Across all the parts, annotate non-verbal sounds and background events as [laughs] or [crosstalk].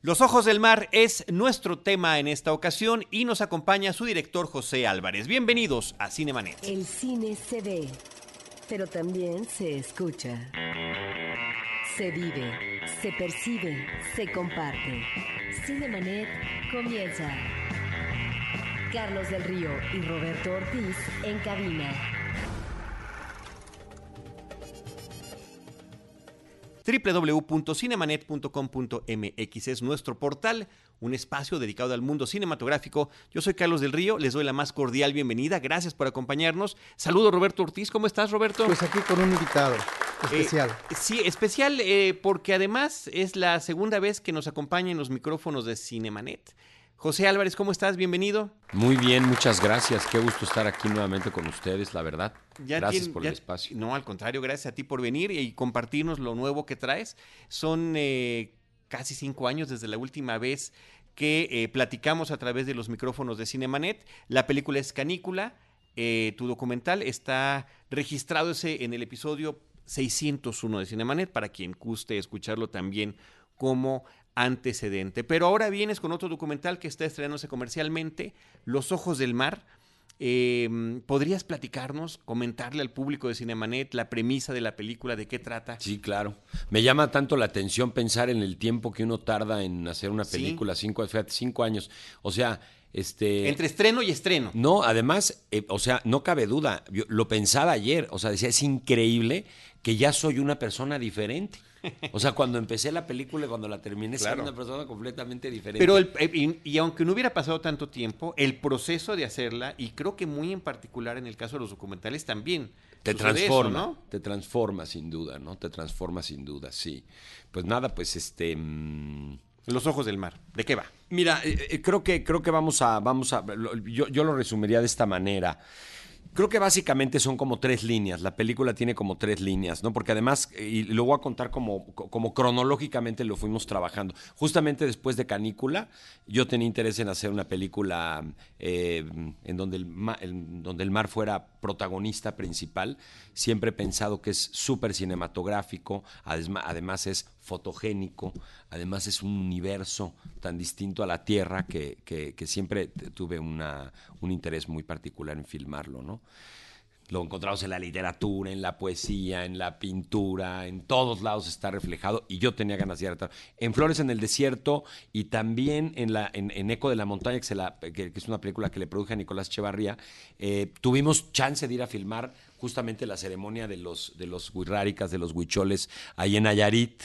Los ojos del mar es nuestro tema en esta ocasión y nos acompaña su director José Álvarez. Bienvenidos a Cinemanet. El cine se ve, pero también se escucha. Se vive, se percibe, se comparte. Cinemanet comienza. Carlos del Río y Roberto Ortiz en cabina. www.cinemanet.com.mx es nuestro portal, un espacio dedicado al mundo cinematográfico. Yo soy Carlos del Río, les doy la más cordial bienvenida, gracias por acompañarnos. Saludo Roberto Ortiz, ¿cómo estás Roberto? Pues aquí con un invitado especial. Eh, sí, especial eh, porque además es la segunda vez que nos acompaña en los micrófonos de Cinemanet. José Álvarez, ¿cómo estás? Bienvenido. Muy bien, muchas gracias. Qué gusto estar aquí nuevamente con ustedes, la verdad. Ya gracias por ya- el espacio. No, al contrario, gracias a ti por venir y compartirnos lo nuevo que traes. Son eh, casi cinco años desde la última vez que eh, platicamos a través de los micrófonos de Cinemanet. La película es Canícula. eh, tu documental está registrado ese en el episodio 601 de Cinemanet para quien guste escucharlo también como antecedente. Pero ahora vienes con otro documental que está estrenándose comercialmente, Los Ojos del Mar. Eh, ¿Podrías platicarnos, comentarle al público de Cinemanet la premisa de la película, de qué trata? Sí, claro. Me llama tanto la atención pensar en el tiempo que uno tarda en hacer una Sí. película, cinco, fíjate, cinco años. O sea, este... Entre estreno y estreno. No, además, eh, o sea, no cabe duda, yo lo pensaba ayer, o sea, decía, es increíble que ya soy una persona diferente. [laughs] O sea, cuando empecé la película y cuando la terminé, Claro. soy una persona completamente diferente. Pero, el- eh, y, y aunque no hubiera pasado tanto tiempo, el proceso de hacerla, y creo que muy en particular en el caso de los documentales también, Te eso, transforma, ¿no? te transforma sin duda, ¿no? Te transforma sin duda, sí. Pues nada, pues este... mm, Los Ojos del Mar, ¿de qué va? Mira, eh, eh, creo que creo que vamos a vamos a lo- yo, yo lo resumiría de esta manera. Creo que básicamente son como tres líneas. La película tiene como tres líneas, ¿no? Porque además, y lo voy a contar como, como cronológicamente lo fuimos trabajando. Justamente después de Canícula, yo tenía interés en hacer una película eh, en donde el, ma- en donde el mar fuera protagonista principal. Siempre he pensado que es súper cinematográfico, además es fotogénico, además es un universo tan distinto a la Tierra que, que- siempre tuve una, un interés muy particular en filmarlo, ¿no? Lo encontramos en la literatura, en la poesía, en la pintura, en todos lados está reflejado y yo tenía ganas de ir a En Flores en el Desierto y también en, la, en, Eco de la Montaña, que, es una película que le produje a Nicolás Echevarría, eh, tuvimos chance de ir a filmar justamente la ceremonia de los, de los huirráricas, de los huicholes, ahí en Nayarit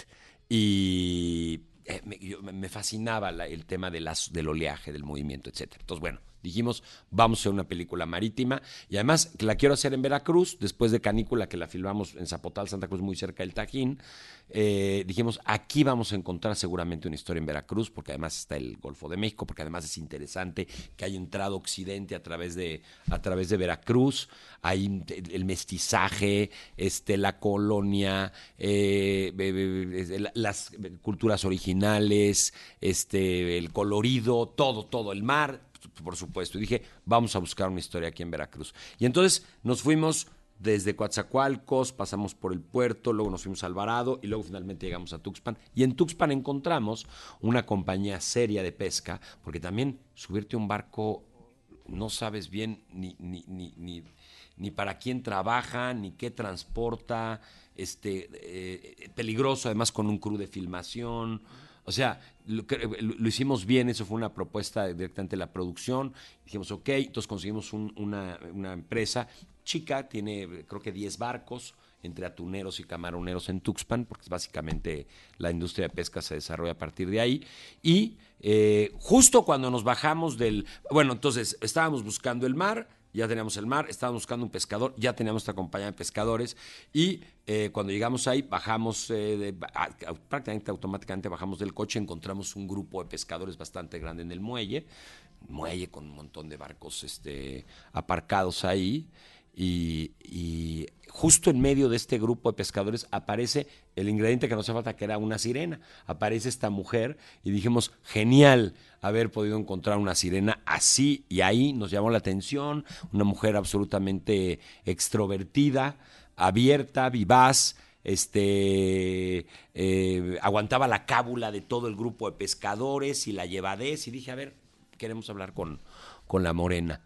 y eh, me, fascinaba la- el tema de las, del oleaje, del movimiento, etcétera. Entonces, bueno, dijimos, vamos a hacer una película marítima y además la quiero hacer en Veracruz, después de Canícula, que la filmamos en Zapotal, Santa Cruz, muy cerca del Tajín. eh, dijimos, aquí vamos a encontrar seguramente una historia en Veracruz, porque además está el Golfo de México, porque además es interesante que haya entrado Occidente a través de, a través de Veracruz, hay el mestizaje, este, la colonia, eh, las culturas originales, este, el colorido, todo, todo, el mar, por supuesto. Y dije, vamos a buscar una historia aquí en Veracruz. Y entonces nos fuimos desde Coatzacoalcos, pasamos por el puerto, luego nos fuimos a Alvarado y luego finalmente llegamos a Tuxpan. Y en Tuxpan encontramos una compañía seria de pesca, porque también subirte un barco no sabes bien ni, ni, ni, ni, ni para quién trabaja, ni qué transporta, este, eh, peligroso además con un crew de filmación. O sea, lo, que- lo- hicimos bien, eso fue una propuesta directamente de la producción. Dijimos, ok, entonces conseguimos un- una, empresa chica, tiene creo que 10 barcos entre atuneros y camaroneros en Tuxpan, porque básicamente la industria de pesca se desarrolla a partir de ahí. Y eh, justo cuando nos bajamos del... Bueno, entonces estábamos buscando el mar, ya teníamos el mar, estábamos buscando un pescador, ya teníamos esta compañía de pescadores y eh, cuando llegamos ahí bajamos, eh, prácticamente automáticamente bajamos del coche, encontramos un grupo de pescadores bastante grande en el muelle, muelle con un montón de barcos este, aparcados ahí y, justo en medio de este grupo de pescadores aparece el ingrediente que nos hace falta, que era una sirena. Aparece esta mujer y dijimos, genial haber podido encontrar una sirena así y ahí nos llamó la atención, una mujer absolutamente extrovertida, abierta, vivaz, este, eh, aguantaba la cábula de todo el grupo de pescadores y la llevadez. Y dije, a ver, queremos hablar con, con la morena,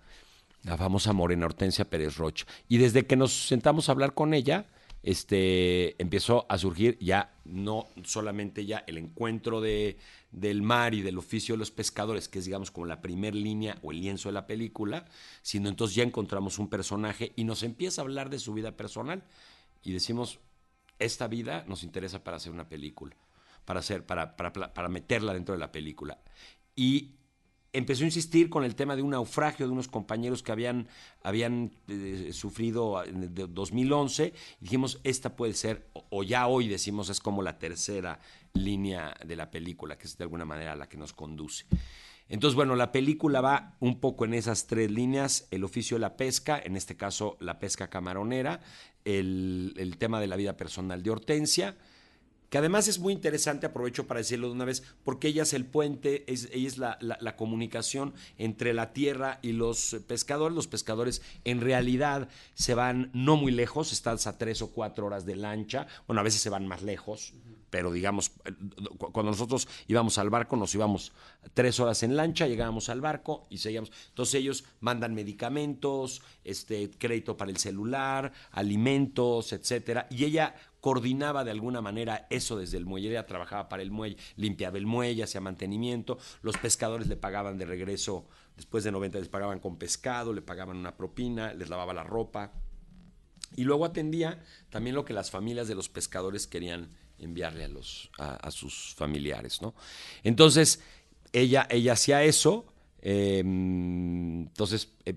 la famosa morena Hortensia Pérez Rocha. Y desde que nos sentamos a hablar con ella, este, empezó a surgir ya no solamente ya el encuentro de, del mar y del oficio de los pescadores, que es digamos como la primer línea o el lienzo de la película, sino entonces ya encontramos un personaje y nos empieza a hablar de su vida personal y decimos, esta vida nos interesa para hacer una película, para, hacer, para, para, para meterla dentro de la película. Y empezó a insistir con el tema de un naufragio de unos compañeros que habían, habían eh, sufrido en 2011. Y dijimos, esta puede ser, o, o, ya hoy decimos, es como la tercera línea de la película, que es de alguna manera la que nos conduce. Entonces, bueno, la película va un poco en esas tres líneas, el oficio de la pesca, en este caso la pesca camaronera, el, el tema de la vida personal de Hortensia, que además es muy interesante, aprovecho para decirlo de una vez, porque ella es el puente, es, ella es la, la, la, comunicación entre la tierra y los pescadores. Los pescadores en realidad se van no muy lejos, están a tres o cuatro horas de lancha, bueno, a veces se van más lejos, pero digamos, cuando nosotros íbamos al barco, nos íbamos tres horas en lancha, llegábamos al barco y seguíamos. Entonces ellos mandan medicamentos, este, crédito para el celular, alimentos, etcétera, y ella coordinaba de alguna manera eso desde el muelle, ella trabajaba para el muelle, limpiaba el muelle, hacía mantenimiento, los pescadores le pagaban de regreso, después de 90 les pagaban con pescado, le pagaban una propina, les lavaba la ropa, y luego atendía también lo que las familias de los pescadores querían enviarle a, los, a, sus familiares, ¿no? Entonces, ella, ella hacía eso, eh, entonces, eh,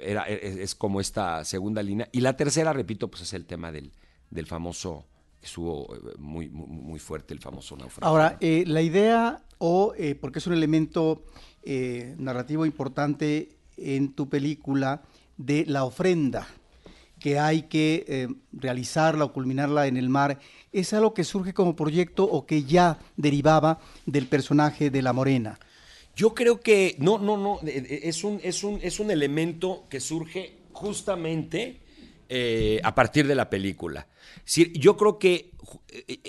era, es, es, como esta segunda línea. Y la tercera, repito, pues es el tema del, del famoso, que estuvo muy, muy, muy, fuerte, el famoso naufragio. Ahora, eh, la idea, o eh, porque es un elemento eh, narrativo importante en tu película, de la ofrenda, que hay que realizarla o culminarla en el mar, ¿es algo que surge como proyecto o que ya derivaba del personaje de la morena? Yo creo que no, no, no, es un, es un, es un elemento que surge justamente eh, a partir de la película. Sí, yo creo que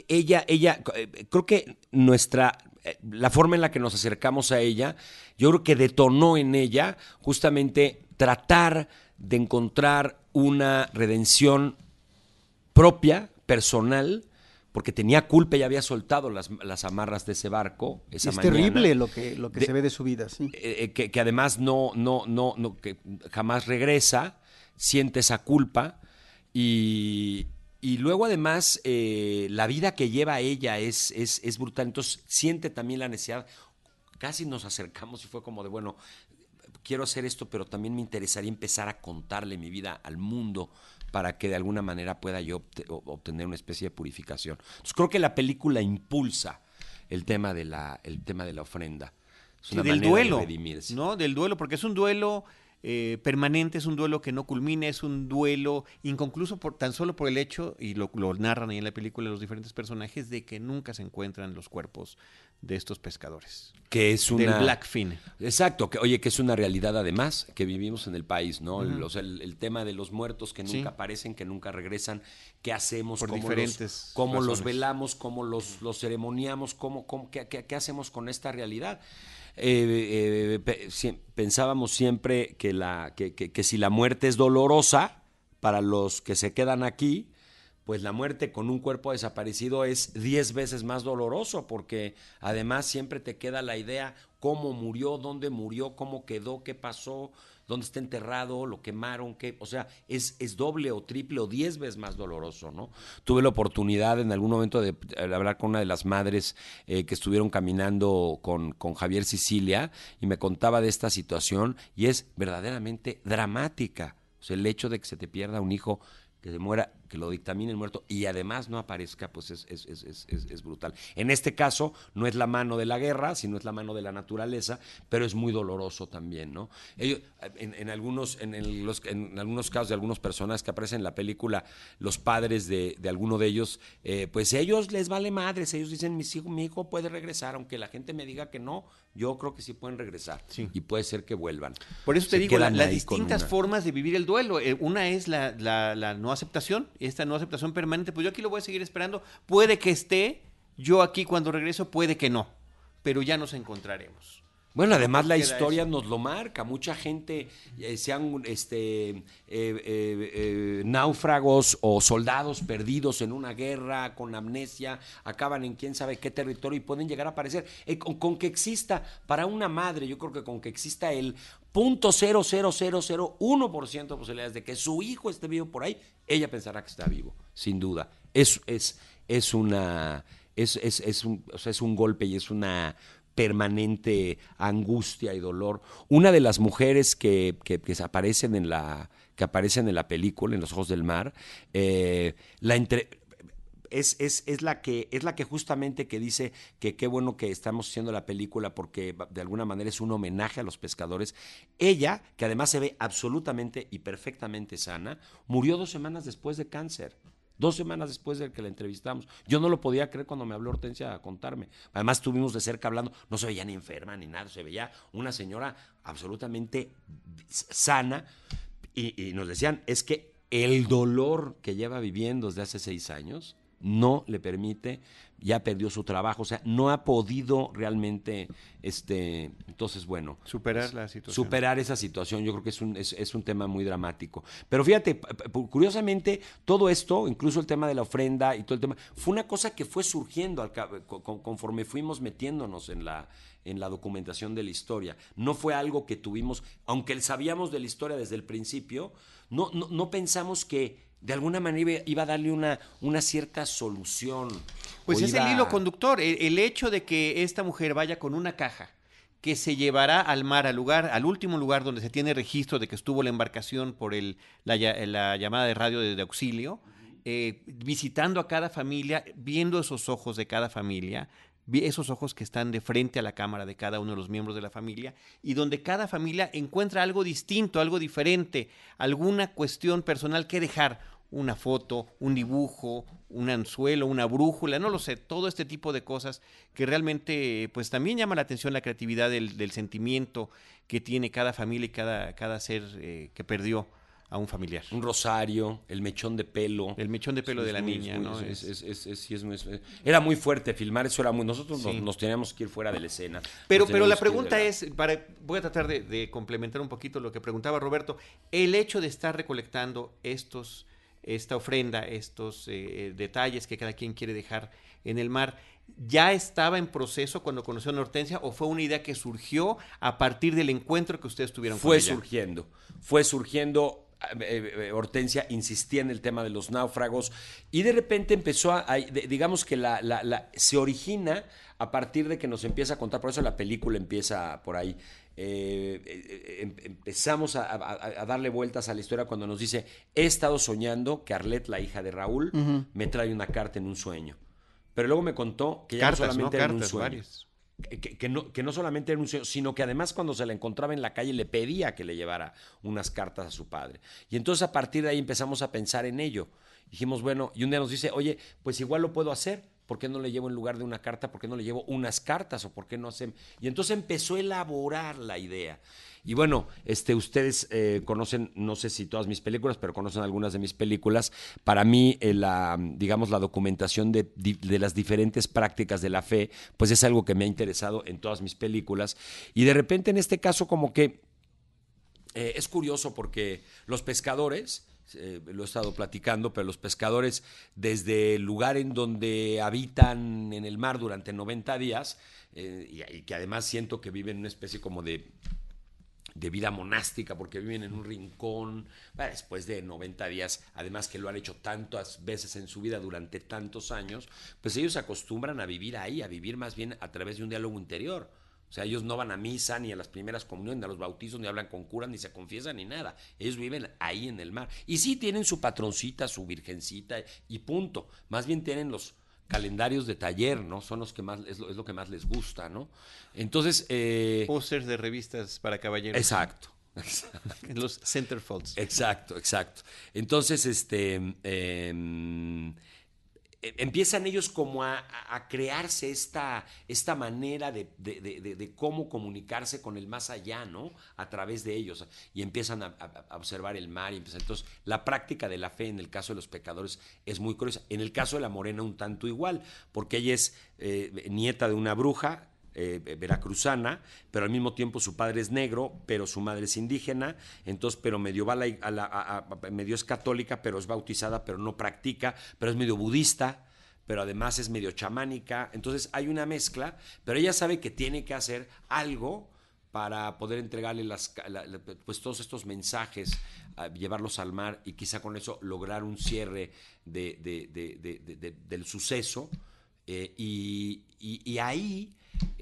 ella, ella, creo que nuestra, la forma en la que nos acercamos a ella, yo creo que detonó en ella justamente tratar de encontrar una redención propia, personal, porque tenía culpa y había soltado las, las amarras de ese barco esa es mañana. terrible lo que, lo que de, se ve de su vida, sí. Eh, que, que, además no, no, no, no, que jamás regresa, siente esa culpa y, y luego además eh, la vida que lleva ella es, es, es brutal, entonces siente también la necesidad, casi nos acercamos y fue como de, bueno, quiero hacer esto, pero también me interesaría empezar a contarle mi vida al mundo para que de alguna manera pueda yo obtener una especie de purificación. Entonces creo que la película impulsa el tema de la, el tema de la ofrenda. Es una sí, del duelo, de ¿no? Del duelo, porque es un duelo eh, permanente, es un duelo que no culmina, es un duelo inconcluso por, tan solo por el hecho, y lo, lo, narran ahí en la película los diferentes personajes, de que nunca se encuentran los cuerpos de estos pescadores. Que es una... Del Blackfin. Exacto, que, oye, que es una realidad además que vivimos en el país, ¿no? Uh -huh. el, tema de los muertos que nunca sí. aparecen, que nunca regresan, qué hacemos, por cómo, diferentes los, cómo los velamos, cómo los, los ceremoniamos, cómo, cómo, qué, qué, qué hacemos con esta realidad. Eh, eh, pensábamos siempre que, la, que, que, que, si la muerte es dolorosa para los que se quedan aquí, pues la muerte con un cuerpo desaparecido es diez veces más doloroso, porque además siempre te queda la idea cómo murió, dónde murió, cómo quedó, qué pasó, dónde está enterrado, lo quemaron, qué, o sea, es, es doble o triple o diez veces más doloroso, ¿no? Tuve la oportunidad en algún momento de, hablar con una de las madres eh, que estuvieron caminando con, con Javier Sicilia y me contaba de esta situación y es verdaderamente dramática. O sea, el hecho de que se te pierda un hijo que se muera, que lo dictamine el muerto y además no aparezca, pues es, es, es, es, brutal. En este caso, no es la mano de la guerra, sino es la mano de la naturaleza, pero es muy doloroso también, ¿no? Ellos, en, algunos, en, los, en algunos casos de algunas personas que aparecen en la película, los padres de, de alguno de ellos, eh, pues ellos les vale madres, ellos dicen, mi hijo, mi hijo puede regresar, aunque la gente me diga que no, yo creo que sí pueden regresar sí. y puede ser que vuelvan. Por eso te Se digo, la, las distintas formas de vivir el duelo. Eh, una es la, la, la no aceptación esta no aceptación permanente, pues yo aquí lo voy a seguir esperando. Puede que esté, yo aquí cuando regreso, puede que no, pero ya nos encontraremos. Bueno, además la historia eso. nos lo marca. Mucha gente, eh, sean este, eh, eh, náufragos o soldados perdidos en una guerra con amnesia, acaban en quién sabe qué territorio y pueden llegar a aparecer. Con, con que exista, para una madre, yo creo que con que exista el punto cero cero cero cero uno por ciento de posibilidades de que su hijo esté vivo por ahí, ella pensará que está vivo, sin duda. Es, es, es una. Es, es, es un, o sea, es un golpe y es una permanente angustia y dolor. Una de las mujeres que, que, que aparecen en la que aparecen en la película, en los ojos del mar, eh, la entre, es, es, es, la que, es la que justamente que dice que qué bueno que estamos haciendo la película porque de alguna manera es un homenaje a los pescadores. Ella, que además se ve absolutamente y perfectamente sana, murió dos semanas después de cáncer. Dos semanas después de que la entrevistamos. Yo no lo podía creer cuando me habló Hortensia a contarme. Además, estuvimos de cerca hablando. No se veía ni enferma ni nada. Se veía una señora absolutamente sana. Y, y nos decían, es que el dolor que lleva viviendo desde hace seis años no le permite, ya perdió su trabajo, o sea, no ha podido realmente, este, entonces, bueno. Superar pues, la situación. Superar esa situación, yo creo que es un, es, es un tema muy dramático. Pero fíjate, curiosamente, todo esto, incluso el tema de la ofrenda y todo el tema, fue una cosa que fue surgiendo al, conforme fuimos metiéndonos en la, en la documentación de la historia. No fue algo que tuvimos, aunque sabíamos de la historia desde el principio, no, no, no pensamos que de alguna manera iba a darle una, una cierta solución. Pues es iba... el hilo conductor, el, el, hecho de que esta mujer vaya con una caja que se llevará al mar, al lugar, al último lugar donde se tiene registro de que estuvo la embarcación por el, la, la llamada de radio de, de auxilio, eh, visitando a cada familia, viendo esos ojos de cada familia, esos ojos que están de frente a la cámara de cada uno de los miembros de la familia y donde cada familia encuentra algo distinto, algo diferente, alguna cuestión personal que dejar, una foto, un dibujo, un anzuelo, una brújula, no lo sé, todo este tipo de cosas que realmente pues también llama la atención la creatividad del, del sentimiento que tiene cada familia y cada, cada ser eh, que perdió a un familiar. Un rosario, el mechón de pelo. El mechón de pelo de la niña, muy- ¿no? es- Es- muy- era muy fuerte filmar, eso era muy. Nosotros nos, Sí. nos teníamos que ir fuera de la escena. Pero, pero la pregunta la- es, para, voy a tratar de, de complementar un poquito lo que preguntaba Roberto, el hecho de estar recolectando estos, esta ofrenda, estos eh, detalles que cada quien quiere dejar en el mar, ¿ya estaba en proceso cuando conoció a Hortensia o fue una idea que surgió a partir del encuentro que ustedes tuvieron fue con ella? surgiendo, fue surgiendo. Eh, eh, Hortensia insistía en el tema de los náufragos y de repente empezó a, digamos que la, la- la- se origina a partir de que nos empieza a contar, por eso la película empieza por ahí. Eh, eh, em- empezamos a, a- a darle vueltas a la historia cuando nos dice, he estado soñando que Arlette, la hija de Raúl, me trae una carta en un sueño. Pero luego me contó que ya Cartas, no ¿no? solamente era en un Cartas, sueño. Que, no, que no solamente era un sueño, sino que además cuando se la encontraba en la calle le pedía que le llevara unas cartas a su padre. Y entonces a partir de ahí empezamos a pensar en ello. Dijimos, bueno, y un día nos dice, oye, pues igual lo puedo hacer. ¿Por qué no le llevo en lugar de una carta? ¿Por qué no le llevo unas cartas? ¿O por qué no hacen? Y entonces empezó a elaborar la idea. Y bueno, este, ustedes eh, conocen, no sé si todas mis películas, pero conocen algunas de mis películas. Para mí, eh, la, digamos, la documentación de, de las diferentes prácticas de la fe, pues es algo que me ha interesado en todas mis películas. Y de repente, en este caso, como que eh, es curioso porque los pescadores, eh, lo he estado platicando, pero los pescadores desde el lugar en donde habitan en el mar durante 90 días, eh, y, que además siento que viven una especie como de de vida monástica, porque viven en un rincón, después de 90 días, además que lo han hecho tantas veces en su vida durante tantos años, pues ellos se acostumbran a vivir ahí, a vivir más bien a través de un diálogo interior. O sea, ellos no van a misa, ni a las primeras comuniones, ni a los bautizos, ni hablan con curas, ni se confiesan, ni nada. Ellos viven ahí en el mar. Y sí tienen su patroncita, su virgencita, y punto. Más bien tienen los calendarios de taller, ¿no? Son los que más, es lo, es lo que más les gusta, ¿no? Entonces, eh, Pósters de revistas para caballeros. exacto. [laughs] En los centerfolds. Exacto, exacto. Entonces, este, em, eh, empiezan ellos como a, a crearse esta, esta manera de, de, de, cómo comunicarse con el más allá, ¿no? A través de ellos. Y empiezan a, a, observar el mar. Y entonces, la práctica de la fe en el caso de los pecadores es muy curiosa. En el caso de la morena, un tanto igual, porque ella es eh, nieta de una bruja eh, veracruzana, pero al mismo tiempo su padre es negro, pero su madre es indígena, entonces, pero medio, va a la, medio es católica, pero es bautizada, pero no practica, pero es medio budista, pero además es medio chamánica, entonces hay una mezcla, pero ella sabe que tiene que hacer algo para poder entregarle las, la, pues todos estos mensajes, llevarlos al mar y quizá con eso lograr un cierre de, de, del suceso. Eh, y, ahí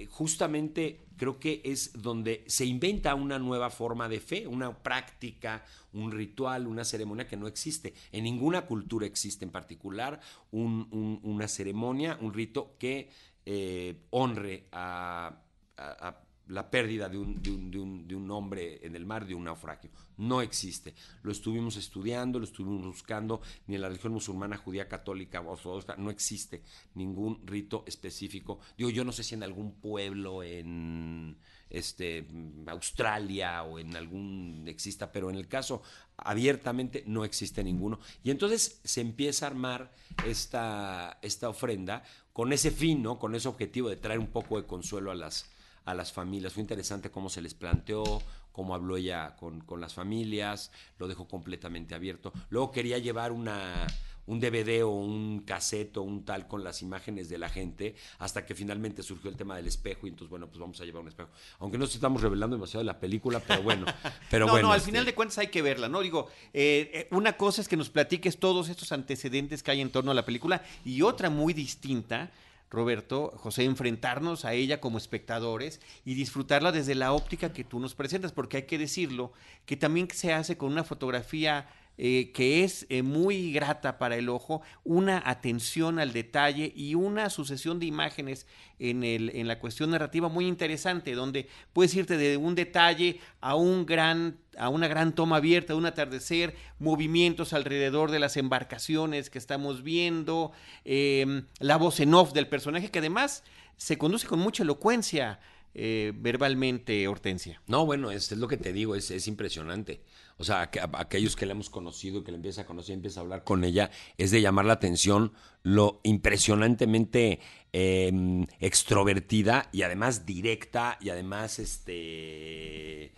justamente creo que es donde se inventa una nueva forma de fe, una práctica, un ritual, una ceremonia que no existe. En ninguna cultura existe en particular un, un, una ceremonia, un rito que eh, honre a, a la pérdida de un, de, un, de, un, de un, hombre en el mar, de un naufragio. No existe. Lo estuvimos estudiando, lo estuvimos buscando, ni en la religión musulmana, judía, católica, ortodoxa, no existe ningún rito específico. Digo, yo no sé si en algún pueblo en este, Australia o en algún exista, pero en el caso abiertamente no existe ninguno. Y entonces se empieza a armar esta, esta ofrenda con ese fin, ¿no? con ese objetivo de traer un poco de consuelo a las a las familias. Fue interesante cómo se les planteó, cómo habló ella con, con las familias, lo dejó completamente abierto. Luego quería llevar una, un DVD o un cassette o un tal con las imágenes de la gente, hasta que finalmente surgió el tema del espejo y entonces, bueno, pues vamos a llevar un espejo. Aunque no estamos revelando demasiado de la película, pero bueno. [laughs] Pero no, bueno, no, al este... final de cuentas hay que verla, ¿no? Digo, eh, una cosa es que nos platiques todos estos antecedentes que hay en torno a la película y otra muy distinta Roberto, José, enfrentarnos a ella como espectadores y disfrutarla desde la óptica que tú nos presentas, porque hay que decirlo, que también se hace con una fotografía eh, que es eh, muy grata para el ojo, una atención al detalle y una sucesión de imágenes en, el, en la cuestión narrativa muy interesante, donde puedes irte de un detalle a un gran a una gran toma abierta, un atardecer, movimientos alrededor de las embarcaciones que estamos viendo, eh, la voz en off del personaje que además se conduce con mucha elocuencia eh, verbalmente, Hortensia. No, bueno, es, es, lo que te digo, es, es impresionante. O sea, aqu aquellos que la hemos conocido y que la empieza a conocer, empieza a hablar con ella, es de llamar la atención lo impresionantemente eh, extrovertida y además directa y además este...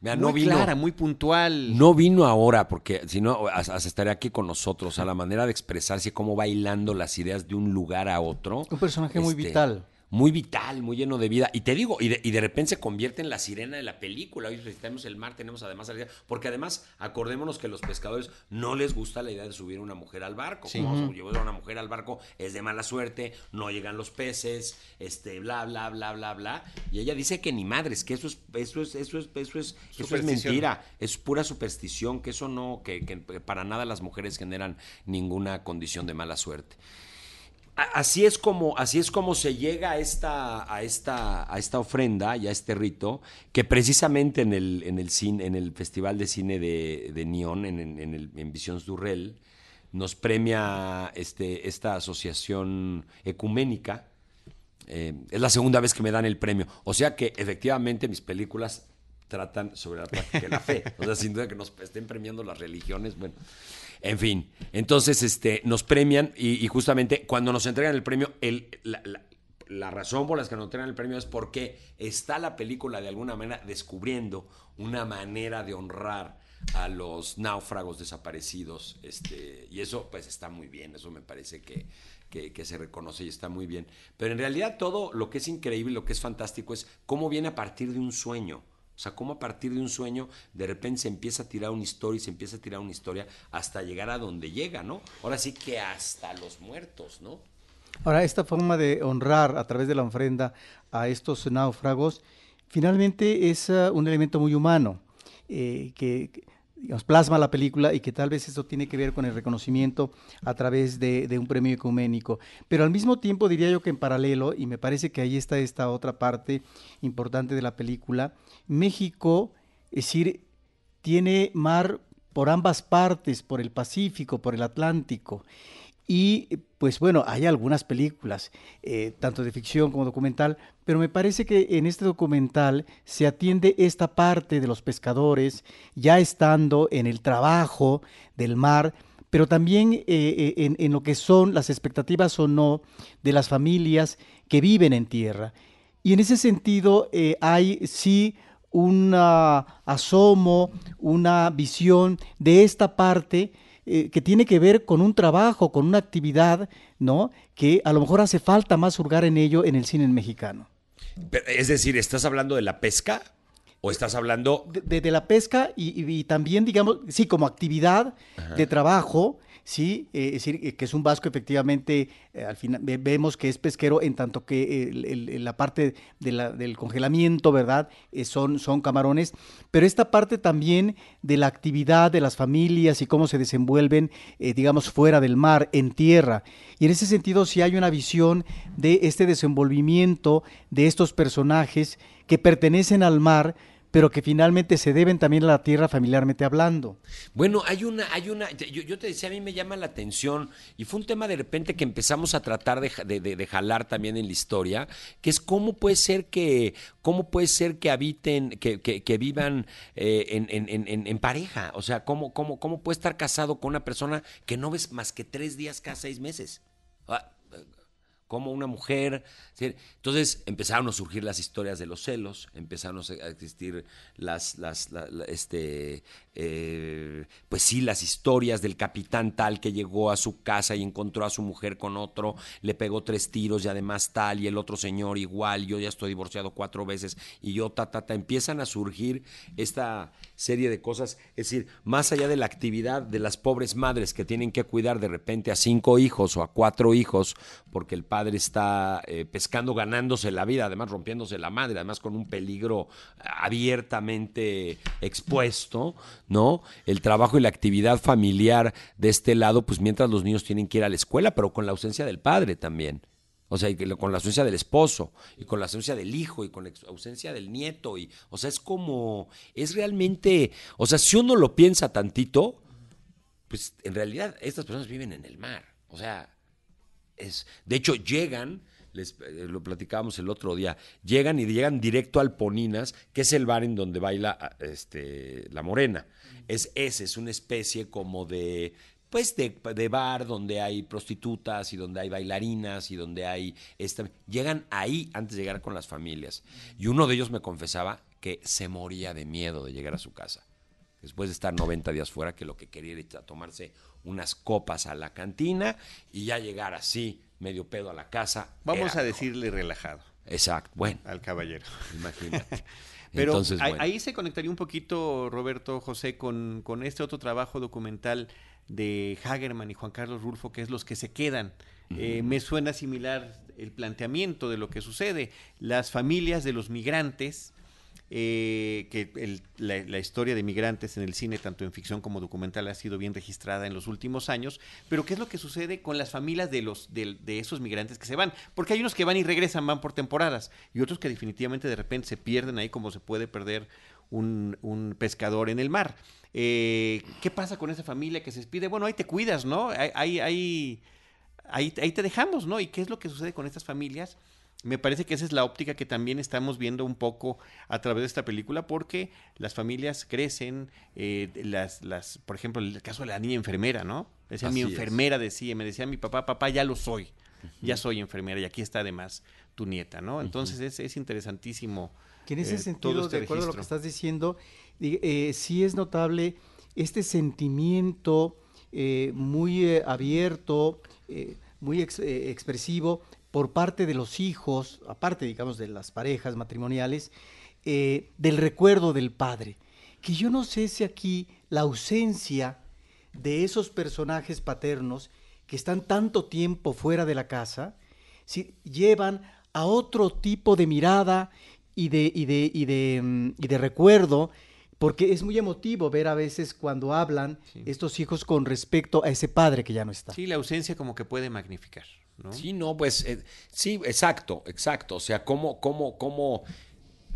Mira, muy no vino, clara, muy puntual. No vino ahora, porque si no, hasta estaría aquí con nosotros, a la manera de expresarse, cómo bailando las ideas de un lugar a otro. Un personaje este, muy vital muy vital, muy lleno de vida. Y te digo, y de, y de, repente se convierte en la sirena de la película. Hoy tenemos el mar, tenemos además la. Porque además, acordémonos que a los pescadores no les gusta la idea de subir una mujer al barco. Sí. Como llevar a una mujer al barco es de mala suerte, no llegan los peces, este, bla, bla, bla, bla, bla. Y ella dice que ni madres, que eso es, eso es, eso es, eso es, eso es mentira, es pura superstición, que eso no, que, que para nada las mujeres generan ninguna condición de mala suerte así es como así es como se llega a esta a esta a esta ofrenda y a este rito que precisamente en el en el cine en el festival de cine de, de Neon en, en, en, el, en Visions Durrell nos premia este esta asociación ecuménica. Eh, es la segunda vez que me dan el premio. O sea que efectivamente mis películas tratan sobre la práctica de la fe. O sea sin duda que nos estén premiando las religiones bueno en fin, entonces este, nos premian y, justamente cuando nos entregan el premio, el, la, razón por la que nos entregan el premio es porque está la película de alguna manera descubriendo una manera de honrar a los náufragos desaparecidos. Este, y eso pues está muy bien, eso me parece que, que, que, se reconoce y está muy bien. Pero en realidad todo lo que es increíble, lo que es fantástico es cómo viene a partir de un sueño. O sea, cómo a partir de un sueño de repente se empieza a tirar una historia y se empieza a tirar una historia hasta llegar a donde llega, ¿no? Ahora sí que hasta los muertos, ¿no? Ahora, esta forma de honrar a través de la ofrenda a estos náufragos, finalmente es uh, un elemento muy humano, eh, que plasma la película y que tal vez eso tiene que ver con el reconocimiento a través de, de, un premio ecuménico. Pero al mismo tiempo diría yo que en paralelo, y me parece que ahí está esta otra parte importante de la película, México, es decir, tiene mar por ambas partes, por el Pacífico, por el Atlántico. Y pues bueno, hay algunas películas, eh, tanto de ficción como documental, pero me parece que en este documental se atiende esta parte de los pescadores ya estando en el trabajo del mar, pero también eh, eh, en lo que son las expectativas o no de las familias que viven en tierra. Y en ese sentido hay sí un asomo, una visión de esta parte eh, que tiene que ver con un trabajo, con una actividad, ¿no? Que a lo mejor hace falta más hurgar en ello en el cine mexicano. es decir, ¿estás hablando de la pesca? ¿O estás hablando...? De, la pesca y, también, digamos, sí, como actividad de trabajo, Sí, eh, es decir, eh, que es un vasco efectivamente, eh, al final vemos que es pesquero en tanto que la parte del congelamiento, ¿verdad? son, son camarones, pero esta parte también de la actividad de las familias y cómo se desenvuelven, digamos, fuera del mar, en tierra. Y en ese sentido sí hay una visión de este desenvolvimiento de estos personajes que pertenecen al mar, pero que finalmente se deben también a la tierra familiarmente hablando. Bueno, hay una, hay una, yo, te decía, a mí me llama la atención, y fue un tema de repente que empezamos a tratar de, de, jalar también en la historia, que es cómo puede ser que, cómo puede ser que habiten, que, que, vivan eh, en, en, en, pareja, o sea, cómo, cómo, cómo puede estar casado con una persona que no ves más que tres días cada seis meses. Ah, como una mujer. Entonces empezaron a surgir las historias de los celos, empezaron a existir las, las, este, eh, pues sí, las historias del capitán tal que llegó a su casa y encontró a su mujer con otro, le pegó tres tiros y además tal, y el otro señor igual, yo ya estoy divorciado cuatro veces y yo ta, ta, ta, empiezan a surgir esta serie de cosas, es decir, más allá de la actividad de las pobres madres que tienen que cuidar de repente a cinco hijos o a cuatro hijos, porque el padre está eh, pescando, ganándose la vida, además rompiéndose la madre, además con un peligro abiertamente expuesto, ¿no? El trabajo y la actividad familiar de este lado, pues mientras los niños tienen que ir a la escuela, pero con la ausencia del padre también. O sea, con la ausencia del esposo, y con la ausencia del hijo, y con la ausencia del nieto, y, o sea, es como, es realmente, o sea, si uno lo piensa tantito, pues en realidad estas personas viven en el mar. O sea, es, de hecho llegan, les, eh, lo platicábamos el otro día, llegan y llegan directo al Poninas, que es el bar en donde baila ah, este, la morena. Es ese, es una especie como de pues de, de, bar donde hay prostitutas y donde hay bailarinas y donde hay esta, llegan ahí antes de llegar con las familias. Y uno de ellos me confesaba que se moría de miedo de llegar a su casa después de estar 90 días fuera que lo que quería era tomarse unas copas a la cantina y ya llegar así medio pedo a la casa vamos a decirle relajado. Exacto bueno. Al caballero. [laughs] Imagínate. [laughs] Pero ahí se conectaría un poquito, Roberto José, con, con este otro trabajo documental de Hagerman y Juan Carlos Rulfo, que es los que se quedan. Eh, me suena similar el planteamiento de lo que sucede. Las familias de los migrantes, eh, que la, historia de migrantes en el cine, tanto en ficción como documental, ha sido bien registrada en los últimos años, pero ¿qué es lo que sucede con las familias de, los, de, de esos migrantes que se van? Porque hay unos que van y regresan, van por temporadas, y otros que definitivamente de repente se pierden ahí como se puede perder un, un pescador en el mar. Eh, ¿Qué pasa con esa familia que se despide? Bueno, ahí te cuidas, ¿no? Ahí, ahí, ahí, ahí te dejamos, ¿no? ¿Y qué es lo que sucede con estas familias? Me parece que esa es la óptica que también estamos viendo un poco a través de esta película, porque las familias crecen, eh, las, las, por ejemplo, el caso de la niña enfermera, ¿no? Decía mi enfermera, decía, me decía mi papá, papá, ya lo soy, ya soy enfermera y aquí está además tu nieta, ¿no? Entonces es, es interesantísimo que en ese eh, sentido, este de acuerdo a lo que estás diciendo, eh, sí es notable este sentimiento eh, muy abierto, muy expresivo por parte de los hijos, aparte, digamos, de las parejas matrimoniales, del recuerdo del padre. Que yo no sé si aquí la ausencia de esos personajes paternos que están tanto tiempo fuera de la casa, si llevan a otro tipo de mirada y de, y de, y de, mm, y de recuerdo, porque es muy emotivo ver a veces cuando hablan estos hijos con respecto a ese padre que ya no está. Sí, la ausencia como que puede magnificar, ¿no? Sí, no, pues eh, sí, exacto, exacto. O sea, cómo, cómo, cómo,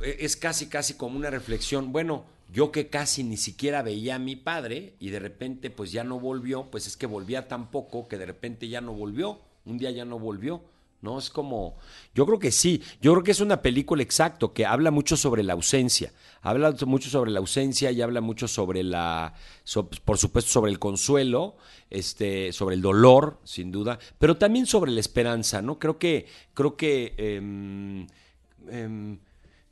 eh, es casi, casi como una reflexión. Bueno, yo que casi ni siquiera veía a mi padre y de repente pues ya no volvió, pues es que volvía tan poco que de repente ya no volvió, un día ya no volvió. ¿No? Es como, yo creo que sí, yo creo que es una película exacto, que habla mucho sobre la ausencia, habla mucho sobre la ausencia y habla mucho sobre la, por supuesto, sobre el consuelo, este, sobre el dolor, sin duda, pero también sobre la esperanza, ¿no? Creo que, creo que, em, em,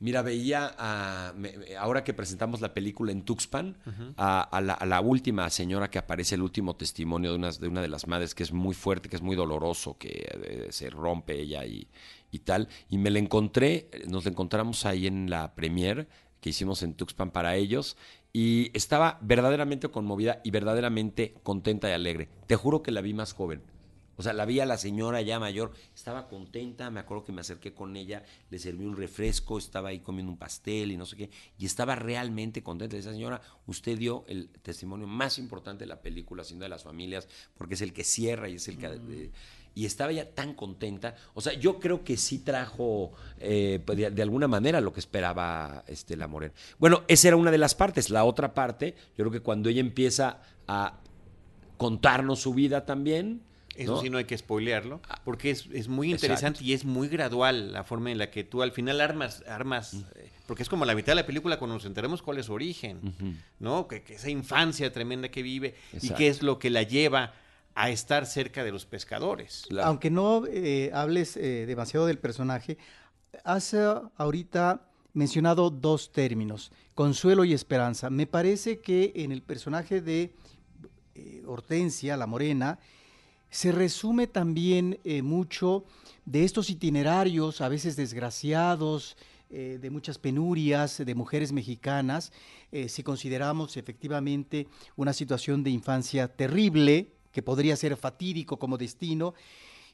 Mira, veía a, ahora que presentamos la película en Tuxpan, a, la, última señora que aparece, el último testimonio de una, de una de las madres que es muy fuerte, que es muy doloroso, que eh, se rompe ella y, y, tal. Y me la encontré, nos la encontramos ahí en la premier que hicimos en Tuxpan para ellos y estaba verdaderamente conmovida y verdaderamente contenta y alegre. Te juro que la vi más joven. O sea, la vi a la señora ya mayor, estaba contenta, me acuerdo que me acerqué con ella, le serví un refresco, estaba ahí comiendo un pastel y no sé qué, y estaba realmente contenta. Esa señora, usted dio el testimonio más importante de la película, siendo de las familias, porque es el que cierra y es el que... Mm. y estaba ya tan contenta. O sea, yo creo que sí trajo eh, pues, de, alguna manera lo que esperaba este, la Morena. Bueno, esa era una de las partes. La otra parte, yo creo que cuando ella empieza a contarnos su vida también, eso sí no hay que spoilearlo, porque es, muy interesante y es muy gradual la forma en la que tú al final armas, armas, eh, porque es como la mitad de la película cuando nos enteremos cuál es su origen, ¿no? Que, esa infancia tremenda que vive y qué es lo que la lleva a estar cerca de los pescadores. Aunque no eh, hables eh, demasiado del personaje, has ahorita mencionado dos términos, consuelo y esperanza. Me parece que en el personaje de Hortensia, la morena, se resume también eh, mucho de estos itinerarios, a veces desgraciados, eh, de muchas penurias de mujeres mexicanas, eh, si consideramos efectivamente una situación de infancia terrible, que podría ser fatídico como destino,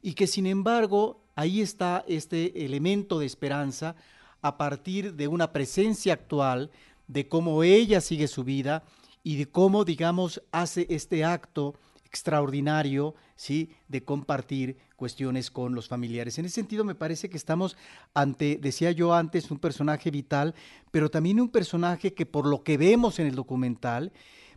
y que sin embargo ahí está este elemento de esperanza a partir de una presencia actual, de cómo ella sigue su vida y de cómo, digamos, hace este acto extraordinario, ¿sí? De compartir cuestiones con los familiares. En ese sentido, me parece que estamos ante, decía yo antes, un personaje vital, pero también un personaje que por lo que vemos en el documental,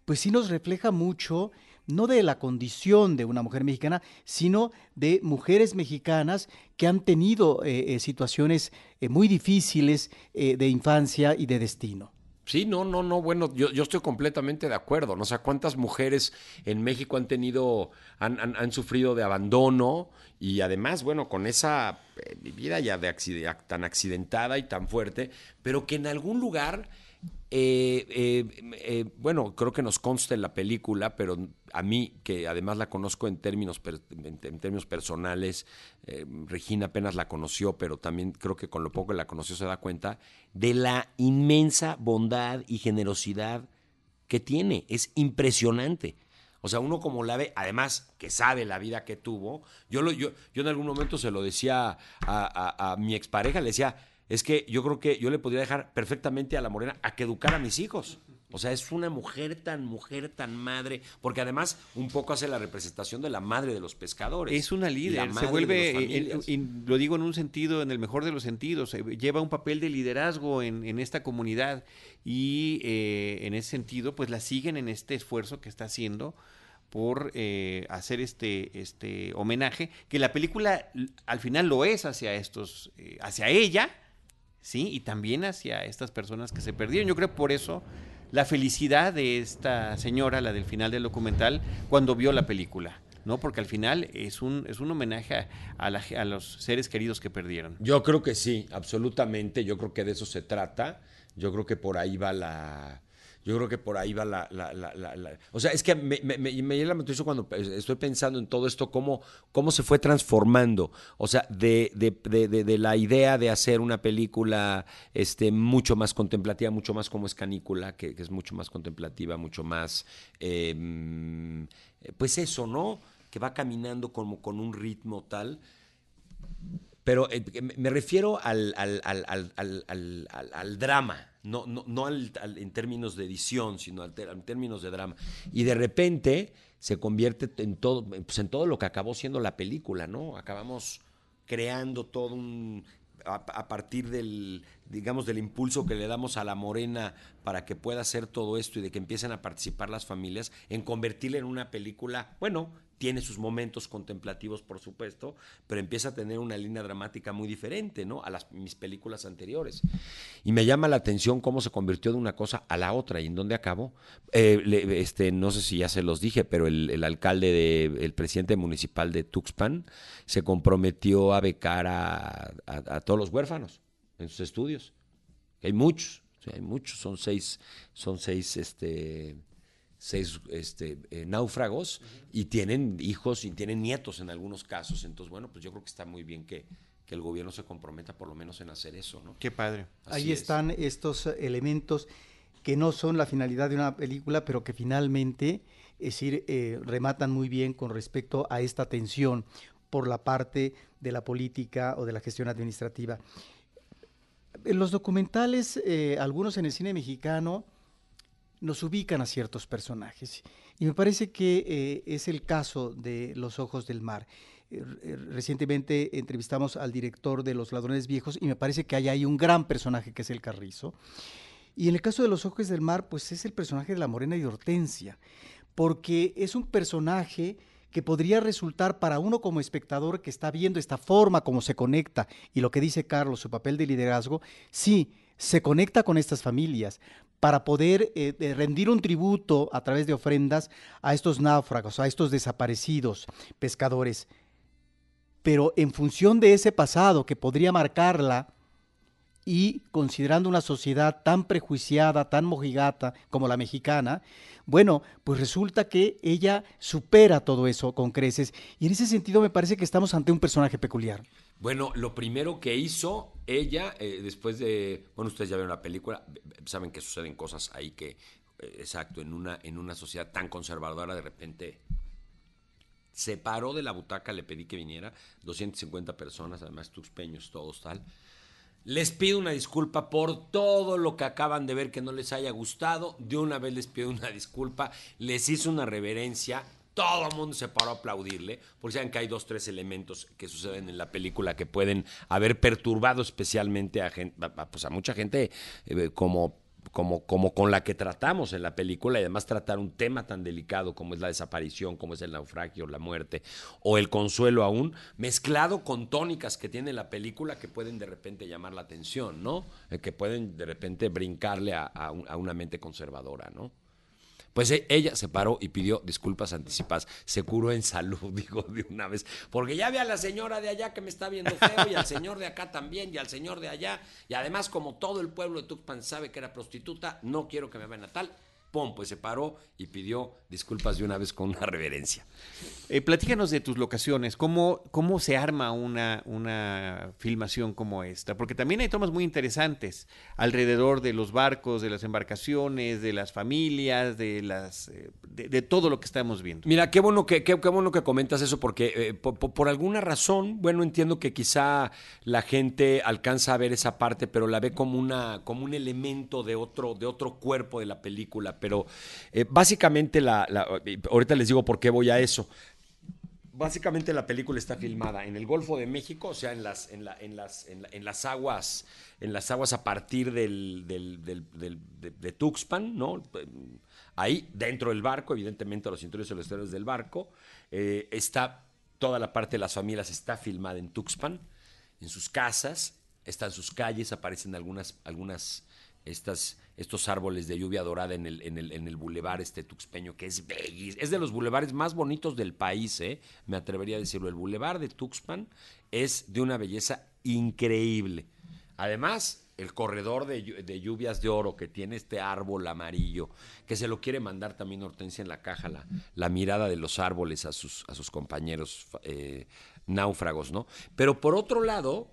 pues sí nos refleja mucho no de la condición de una mujer mexicana, sino de mujeres mexicanas que han tenido eh, eh, situaciones eh, muy difíciles de infancia y de destino. Sí, no, no, no, bueno, yo, yo estoy completamente de acuerdo. No o sea, cuántas mujeres en México han tenido, han, han, sufrido de abandono y además, bueno, con esa eh, vida ya de tan accidentada y tan fuerte, pero que en algún lugar eh, eh, eh, bueno, creo que nos consta la película, pero a mí, que además la conozco en términos, en, términos personales, Regina apenas la conoció, pero también creo que con lo poco que la conoció se da cuenta de la inmensa bondad y generosidad que tiene. Es impresionante. O sea, uno como la ve, además que sabe la vida que tuvo, yo, lo, yo, yo en algún momento se lo decía a, a mi expareja, le decía, es que yo creo que yo le podría dejar perfectamente a la morena a que educara a mis hijos. O sea, es una mujer tan mujer, tan madre, porque además un poco hace la representación de la madre de los pescadores. Es una líder, se vuelve, eh, y lo digo en un sentido, en el mejor de los sentidos, eh, lleva un papel de liderazgo en, esta comunidad y eh, en ese sentido, pues la siguen en este esfuerzo que está haciendo por hacer este, este homenaje, que la película al final lo es hacia estos, hacia ella, ¿sí? Y también hacia estas personas que se perdieron. Yo creo por eso la felicidad de esta señora, la del final del documental, cuando vio la película. ¿no? Porque al final es un, es un homenaje a, a los seres queridos que perdieron. Yo creo que sí, absolutamente. Yo creo que de eso se trata. Yo creo que por ahí va la, yo creo que por ahí va la... o sea, es que me, me, me, la atención cuando estoy pensando en todo esto, cómo, cómo se fue transformando. O sea, de, de, la idea de hacer una película este, mucho más contemplativa, mucho más como es Canícula, que, es mucho más contemplativa, mucho más... Em, pues eso, ¿no? Que va caminando como con un ritmo tal pero eh, me refiero al, al, al, al drama, no, no, no en términos de edición, sino en términos de drama. Y de repente se convierte en todo, pues en todo lo que acabó siendo la película, ¿no? Acabamos creando todo un a, partir del, digamos, del impulso que le damos a la morena para que pueda hacer todo esto y de que empiecen a participar las familias, en convertirla en una película, bueno, tiene sus momentos contemplativos, por supuesto, pero empieza a tener una línea dramática muy diferente, ¿no? A las, mis películas anteriores. Y me llama la atención cómo se convirtió de una cosa a la otra y en dónde acabó. Eh, este, no sé si ya se los dije, pero el, alcalde, de, el presidente municipal de Tuxpan, se comprometió a becar a, a todos los huérfanos en sus estudios. Hay muchos, hay muchos, son seis, son seis, este seis este, eh, náufragos y tienen hijos y tienen nietos en algunos casos. Entonces, bueno, pues yo creo que está muy bien que, el gobierno se comprometa por lo menos en hacer eso, ¿no? Qué padre. Ahí están estos elementos que no son la finalidad de una película, pero que finalmente, es decir, eh, rematan muy bien con respecto a esta tensión por la parte de la política o de la gestión administrativa. En los documentales, eh, algunos en el cine mexicano, nos ubican a ciertos personajes. Y me parece que eh, es el caso de Los Ojos del Mar. Eh, recientemente entrevistamos al director de Los Ladrones Viejos y me parece que hay un gran personaje que es el Carrizo. Y en el caso de Los Ojos del Mar, pues es el personaje de la Morena y Hortensia, porque es un personaje que podría resultar para uno como espectador que está viendo esta forma como se conecta y lo que dice Carlos, su papel de liderazgo, sí, se conecta con estas familias para poder eh, rendir un tributo a través de ofrendas a estos náufragos, a estos desaparecidos pescadores. Pero en función de ese pasado que podría marcarla, y considerando una sociedad tan prejuiciada, tan mojigata como la mexicana, bueno, pues resulta que ella supera todo eso con creces. Y en ese sentido me parece que estamos ante un personaje peculiar. Bueno, lo primero que hizo ella, eh, después de, bueno, ustedes ya vieron la película, saben que suceden cosas ahí que, eh, exacto, en una, en una sociedad tan conservadora de repente se paró de la butaca, le pedí que viniera, 250 personas, además tuxpeños, todos tal. Les pido una disculpa por todo lo que acaban de ver que no les haya gustado. De una vez les pido una disculpa. Les hice una reverencia todo el mundo se paró a aplaudirle, porque saben que hay dos, tres elementos que suceden en la película que pueden haber perturbado especialmente a, pues mucha gente eh, como con la que tratamos en la película y además tratar un tema tan delicado como es la desaparición, como es el naufragio, la muerte o el consuelo aún, mezclado con tónicas que tiene la película que pueden de repente llamar la atención, ¿no? Eh, que pueden de repente brincarle a, a una mente conservadora, ¿no? Pues eh, ella se paró y pidió disculpas anticipadas. Se curó en salud, [laughs] digo de una vez. Porque ya ve a la señora de allá que me está viendo feo y al señor de acá también y al señor de allá. Y además, como todo el pueblo de Tuxpan sabe que era prostituta, no quiero que me vean a tal. ¡Pum! Pues se paró y pidió disculpas de una vez con una reverencia. Eh, platícanos de tus locaciones, ¿cómo, cómo se arma una, una filmación como esta? Porque también hay tomas muy interesantes alrededor de los barcos, de las embarcaciones, de las familias, de, las, eh, de, todo lo que estamos viendo. Mira, qué bueno que, qué, bueno que comentas eso, porque eh, por, alguna razón, bueno, entiendo que quizá la gente alcanza a ver esa parte, pero la ve como, una, como un elemento de otro, de otro cuerpo de la película pero eh, básicamente la, ahorita les digo por qué voy a eso. Básicamente la película está filmada en el Golfo de México, o sea, en las, en, en las, en, las aguas, en las aguas a partir del, de, Tuxpan, ¿no? Ahí, dentro del barco, evidentemente los cinturones celestiales del barco, eh, está toda la parte de las familias está filmada en Tuxpan, en sus casas, están sus calles, aparecen algunas, algunas estas estos árboles de lluvia dorada en el, en el, en el bulevar este tuxpeño, que es bellísimo. Es de los bulevares más bonitos del país, ¿eh? me atrevería a decirlo. El bulevar de Tuxpan es de una belleza increíble. Además, el corredor de, lluvias de oro que tiene este árbol amarillo, que se lo quiere mandar también Hortensia en la caja, la, la mirada de los árboles a sus, a sus compañeros eh, náufragos, ¿no? Pero por otro lado,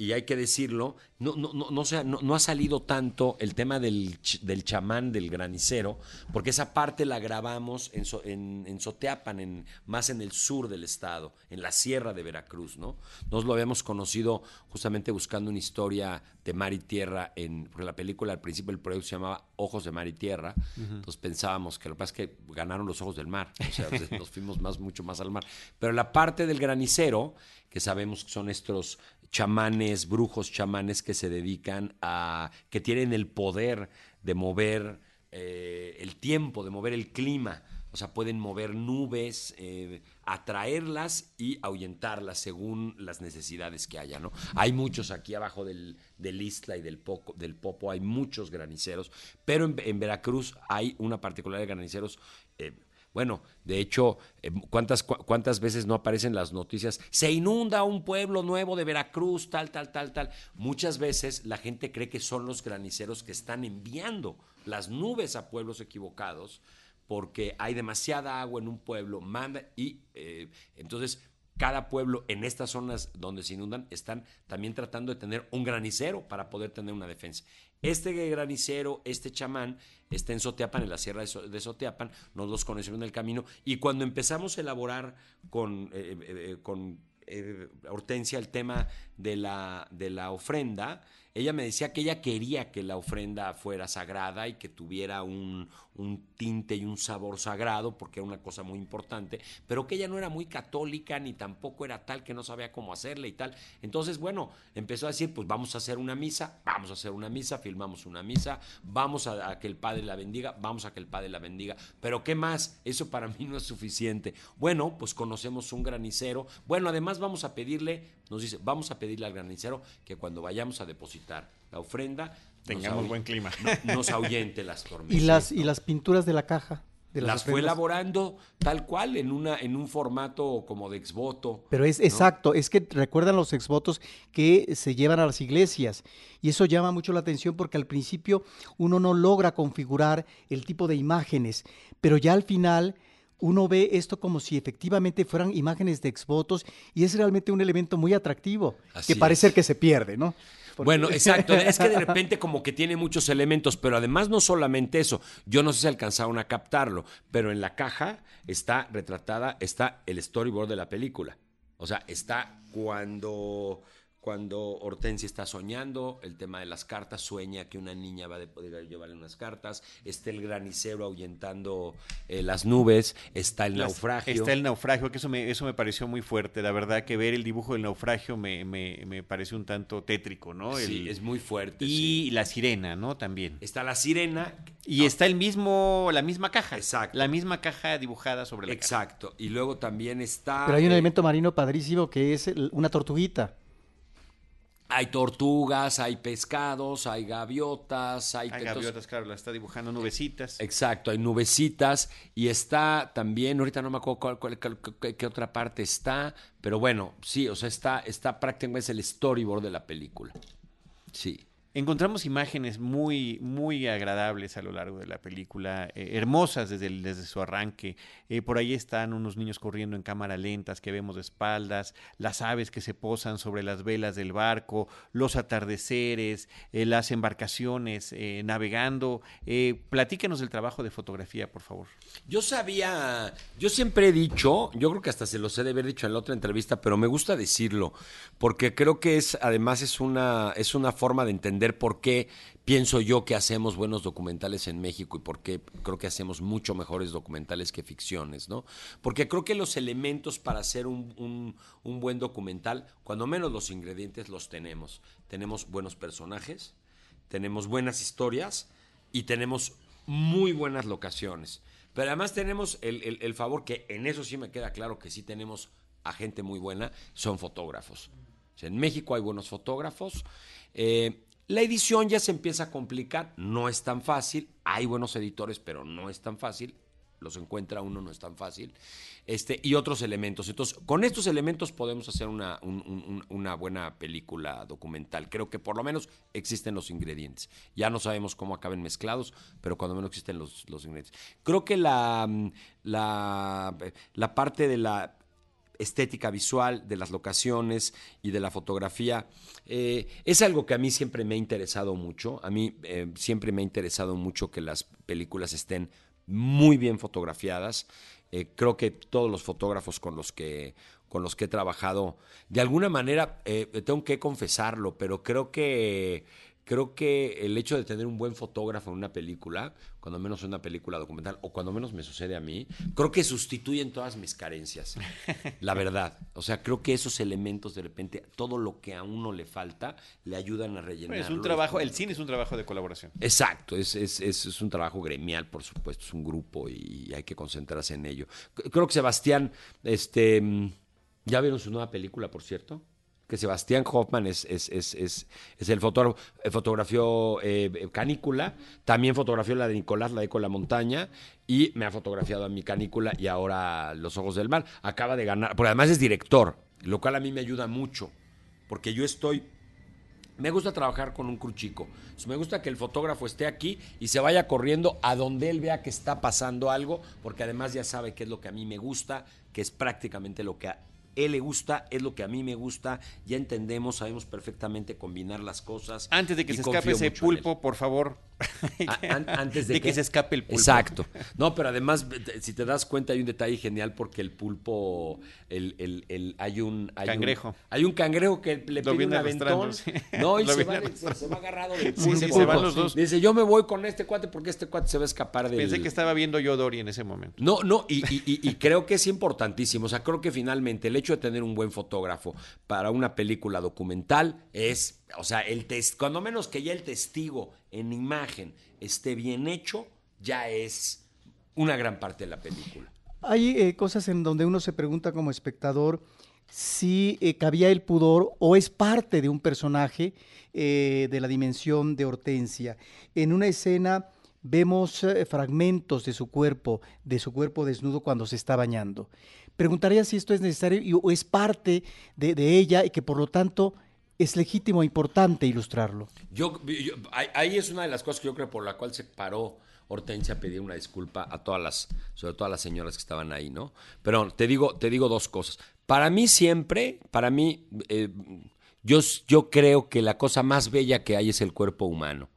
y hay que decirlo, no, no, no, no, no ha salido tanto el tema del, del, chamán del granicero, porque esa parte la grabamos en, en, en, Soteapan, en, más en el sur del estado, en la sierra de Veracruz, ¿no? Nos lo habíamos conocido justamente buscando una historia de mar y tierra, en, porque la película al principio del proyecto se llamaba Ojos de Mar y Tierra, entonces pensábamos que lo que pasa es que ganaron los ojos del mar, o sea, [laughs] nos fuimos más, mucho más al mar. Pero la parte del granicero, que sabemos que son estos chamanes brujos chamanes que se dedican a, que tienen el poder de mover eh, el tiempo, de mover el clima. O sea, pueden mover nubes, eh, atraerlas y ahuyentarlas según las necesidades que haya, ¿no? Hay muchos aquí abajo del, del Isla y del, Poco, del Popo, hay muchos graniceros, pero en, en Veracruz hay una particularidad de graniceros. eh, bueno, de hecho, eh, ¿cuántas, cu- ¿cuántas veces no aparecen las noticias? Se inunda un pueblo nuevo de Veracruz, tal, tal, tal, tal. Muchas veces la gente cree que son los graniceros que están enviando las nubes a pueblos equivocados porque hay demasiada agua en un pueblo, manda y eh, entonces cada pueblo en estas zonas donde se inundan están también tratando de tener un granicero para poder tener una defensa. Este granicero, este chamán, está en Soteapan, en la sierra de, So- de Soteapan, nos los conocimos en el camino y cuando empezamos a elaborar con, eh, eh, eh, con eh, Hortensia el tema de la, de la ofrenda, ella me decía que ella quería que la ofrenda fuera sagrada y que tuviera un, un tinte y un sabor sagrado, porque era una cosa muy importante, pero que ella no era muy católica ni tampoco era tal que no sabía cómo hacerle y tal. Entonces, bueno, empezó a decir, pues vamos a hacer una misa, vamos a hacer una misa, filmamos una misa, vamos a, a que el Padre la bendiga, vamos a que el Padre la bendiga, pero ¿qué más? Eso para [laughs] mí no es suficiente. Bueno, pues conocemos un granicero, bueno, además vamos a pedirle, nos dice, vamos a pedirle al granicero que cuando vayamos a depositar la ofrenda, Tengamos buen clima. no- nos ahuyente las tormentas. Y las, y las pinturas de la caja. De las fue elaborando tal cual en una en un formato como de exvoto. Pero es ¿no? exacto, es que recuerdan los exvotos que se llevan a las iglesias y eso llama mucho la atención porque al principio uno no logra configurar el tipo de imágenes, pero ya al final uno ve esto como si efectivamente fueran imágenes de exvotos y es realmente un elemento muy atractivo Así que parece es. que se pierde, ¿no? Porque- Bueno, [laughs] exacto. Es que de repente como que tiene muchos elementos, pero además no solamente eso. Yo no sé si alcanzaron a captarlo, pero en la caja está retratada, está el storyboard de la película. O sea, está cuando, cuando Hortensia está soñando, el tema de las cartas, sueña que una niña va a poder llevarle unas cartas, está el granicero ahuyentando eh, las nubes, está el Las- naufragio. Está el naufragio, que eso me, eso me pareció muy fuerte. La verdad que ver el dibujo del naufragio me, me, me pareció un tanto tétrico, ¿no? Sí, es muy fuerte. y sí. la sirena, ¿no? También. Está la sirena. Y está el mismo, la misma caja. Exacto. La misma caja dibujada sobre la caja. Exacto. Y luego también está. Pero hay un eh, elemento marino padrísimo que es el- una tortuguita. Hay tortugas, hay pescados, hay gaviotas, hay, Hay gaviotas, claro, la está dibujando nubecitas. Exacto, hay nubecitas y está también, ahorita no me acuerdo cuál, cuál- cuál- qué, qué otra parte está, pero bueno, sí, o sea, está, está prácticamente es el storyboard de la película. Sí. Encontramos imágenes muy, muy agradables a lo largo de la película, eh, hermosas desde, desde su arranque. Eh, por ahí están unos niños corriendo en cámara lentas que vemos de espaldas, las aves que se posan sobre las velas del barco, los atardeceres, eh, las embarcaciones navegando. Platícanos del trabajo de fotografía, por favor. Yo sabía, yo siempre he dicho, yo creo que hasta se los he de haber dicho en la otra entrevista, pero me gusta decirlo, porque creo que es, además es una, es una forma de entender por qué pienso yo que hacemos buenos documentales en México y por qué creo que hacemos mucho mejores documentales que ficciones, ¿no? Porque creo que los elementos para hacer un, un- un buen documental, cuando menos los ingredientes los tenemos. Tenemos buenos personajes, tenemos buenas historias y tenemos muy buenas locaciones. Pero además tenemos el, el- el favor que en eso sí me queda claro que sí tenemos a gente muy buena, son fotógrafos. En México hay buenos fotógrafos. Eh, la edición ya se empieza a complicar, no es tan fácil. Hay buenos editores, pero no es tan fácil. Los encuentra uno, no es tan fácil. Este, y otros elementos. Entonces, con estos elementos podemos hacer una, un- un- una buena película documental. Creo que por lo menos existen los ingredientes. Ya no sabemos cómo acaben mezclados, pero cuando menos existen los, los ingredientes. Creo que la, mm, la, la parte de la estética visual, de las locaciones y de la fotografía. eh, es algo que a mí siempre me ha interesado mucho. A mí eh, siempre me ha interesado mucho que las películas estén muy bien fotografiadas. Eh, creo que todos los fotógrafos con los que, con los que he trabajado, de alguna manera, tengo que confesarlo, pero creo que creo que el hecho de tener un buen fotógrafo en una película, cuando menos en una película documental, o cuando menos me sucede a mí, creo que sustituyen todas mis carencias. [laughs] la verdad. O sea, creo que esos elementos de repente, todo lo que a uno le falta, le ayudan a rellenar. es un trabajo, el cine es un trabajo de colaboración. Exacto, es, es, es, es, un trabajo gremial, por supuesto, es un grupo y hay que concentrarse en ello. Creo que Sebastián, este, ¿ya vieron su nueva película, por cierto? Que Sebastián Hoffman es, es, es, es el fotógrafo, fotografió eh, Canícula, también fotografió la de Nicolás, la de Con la Montaña, y me ha fotografiado a mi Canícula y ahora Los Ojos del Mar. Acaba de ganar, porque además es director, lo cual a mí me ayuda mucho, porque yo estoy... Me gusta trabajar con un cruchico. Me gusta que el fotógrafo esté aquí y se vaya corriendo a donde él vea que está pasando algo, porque además ya sabe qué es lo que a mí me gusta, que es prácticamente lo que él le gusta, es lo que a mí me gusta, ya entendemos, sabemos perfectamente combinar las cosas. Antes de que se escape ese pulpo, por favor. [laughs] antes de, que, se escape el pulpo. Exacto. No, pero además, si te das cuenta, hay un detalle genial porque el pulpo, el, el, el hay un... Hay cangrejo. Un, hay un cangrejo que le pide un aventón. No, y [laughs] se va, se, va, agarrado del pulpo. Sí, se van los dos. Dice, yo me voy con este cuate porque este cuate se va a escapar del... Pensé que estaba viendo yo Dory en ese momento. No, no, y, y, y creo que es importantísimo. O sea, creo que finalmente el hecho de tener un buen fotógrafo para una película documental es, o sea, el test, cuando menos que ya el testigo en imagen esté bien hecho, ya es una gran parte de la película. Hay eh, cosas en donde uno se pregunta como espectador si eh, cabía el pudor o es parte de un personaje eh, de la dimensión de Hortensia. En una escena vemos fragmentos de su cuerpo, de su cuerpo desnudo cuando se está bañando. Preguntaría si esto es necesario o es parte de, ella y que por lo tanto es legítimo e importante ilustrarlo. Yo, ahí es una de las cosas que yo creo por la cual se paró Hortensia a pedir una disculpa a todas las, sobre todo a las señoras que estaban ahí, ¿no? Pero te digo, te digo dos cosas. Para mí siempre, para mí, eh, yo, yo creo que la cosa más bella que hay es el cuerpo humano.